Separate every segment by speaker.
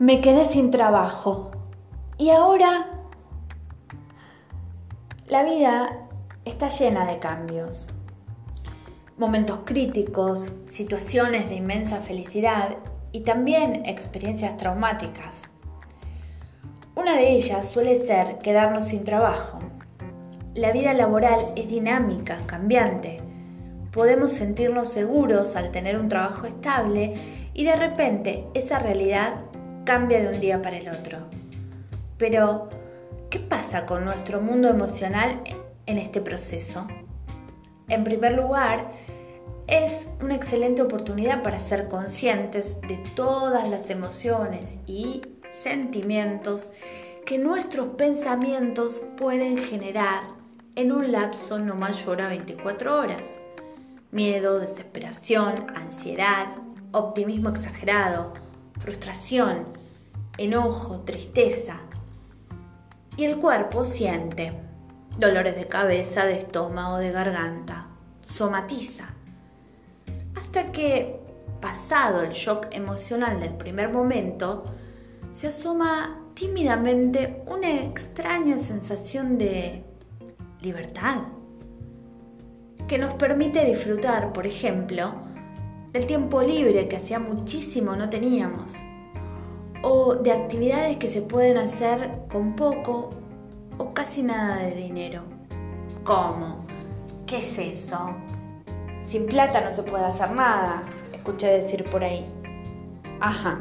Speaker 1: Me quedé sin trabajo. Y ahora la vida está llena de cambios. Momentos críticos, situaciones de inmensa felicidad y también experiencias traumáticas. Una de ellas suele ser quedarnos sin trabajo. La vida laboral es dinámica, cambiante. Podemos sentirnos seguros al tener un trabajo estable y de repente esa realidad cambia de un día para el otro. Pero, ¿qué pasa con nuestro mundo emocional en este proceso? En primer lugar, es una excelente oportunidad para ser conscientes de todas las emociones y sentimientos que nuestros pensamientos pueden generar en un lapso no mayor a 24 horas. Miedo, desesperación, ansiedad, optimismo exagerado, frustración, enojo, tristeza. Y el cuerpo siente dolores de cabeza, de estómago, de garganta, somatiza. Hasta que, pasado el shock emocional del primer momento, se asoma tímidamente una extraña sensación de libertad que nos permite disfrutar, por ejemplo, del tiempo libre que hacía muchísimo no teníamos, o de actividades que se pueden hacer con poco o casi nada de dinero. ¿Cómo? ¿Qué es eso? Sin plata no se puede hacer nada, escuché decir por ahí. Ajá,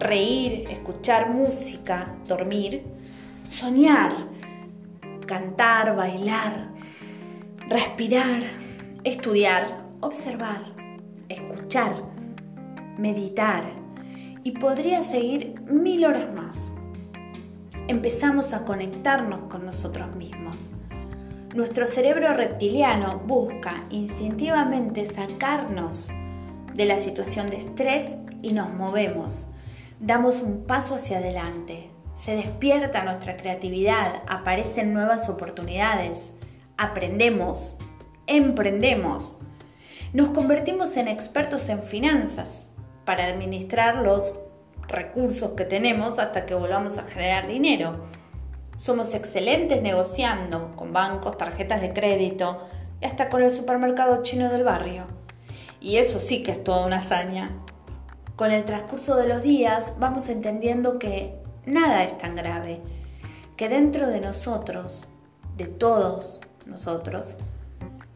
Speaker 1: reír, escuchar música, dormir, soñar, cantar, bailar, respirar, estudiar, observar, escuchar, meditar y podría seguir mil horas más. Empezamos a conectarnos con nosotros mismos. Nuestro cerebro reptiliano busca instintivamente sacarnos de la situación de estrés y nos movemos damos un paso hacia adelante. Se despierta nuestra creatividad, aparecen nuevas oportunidades, aprendemos, emprendemos. Nos convertimos en expertos en finanzas para administrar los recursos que tenemos hasta que volvamos a generar dinero. Somos excelentes negociando con bancos, tarjetas de crédito y hasta con el supermercado chino del barrio. Y eso sí que es toda una hazaña. Con el transcurso de los días vamos entendiendo que nada es tan grave, que dentro de nosotros, de todos nosotros,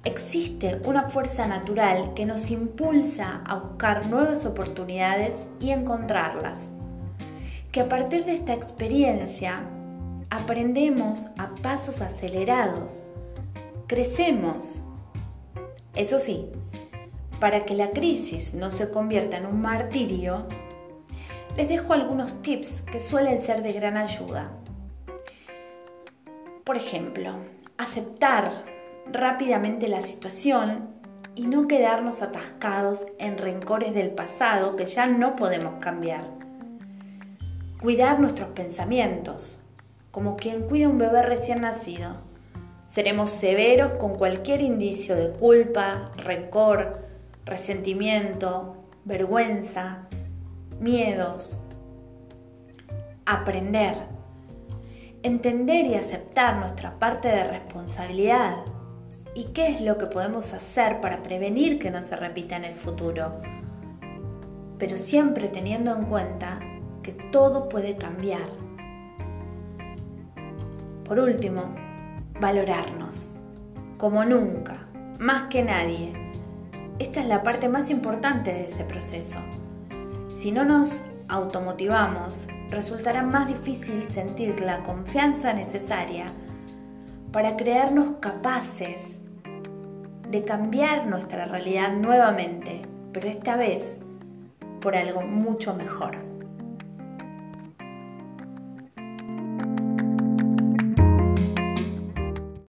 Speaker 1: existe una fuerza natural que nos impulsa a buscar nuevas oportunidades y encontrarlas. Que a partir de esta experiencia aprendemos a pasos acelerados, crecemos. Eso sí, para que la crisis no se convierta en un martirio, les dejo algunos tips que suelen ser de gran ayuda. Por ejemplo, aceptar rápidamente la situación y no quedarnos atascados en rencores del pasado que ya no podemos cambiar. Cuidar nuestros pensamientos, como quien cuida un bebé recién nacido. Seremos severos con cualquier indicio de culpa, rencor, resentimiento, vergüenza, miedos. Aprender. Entender y aceptar nuestra parte de responsabilidad y qué es lo que podemos hacer para prevenir que no se repita en el futuro. Pero siempre teniendo en cuenta que todo puede cambiar. Por último, valorarnos, como nunca, más que nadie esta es la parte más importante de ese proceso. Si no nos automotivamos, resultará más difícil sentir la confianza necesaria para creernos capaces de cambiar nuestra realidad nuevamente, pero esta vez por algo mucho mejor.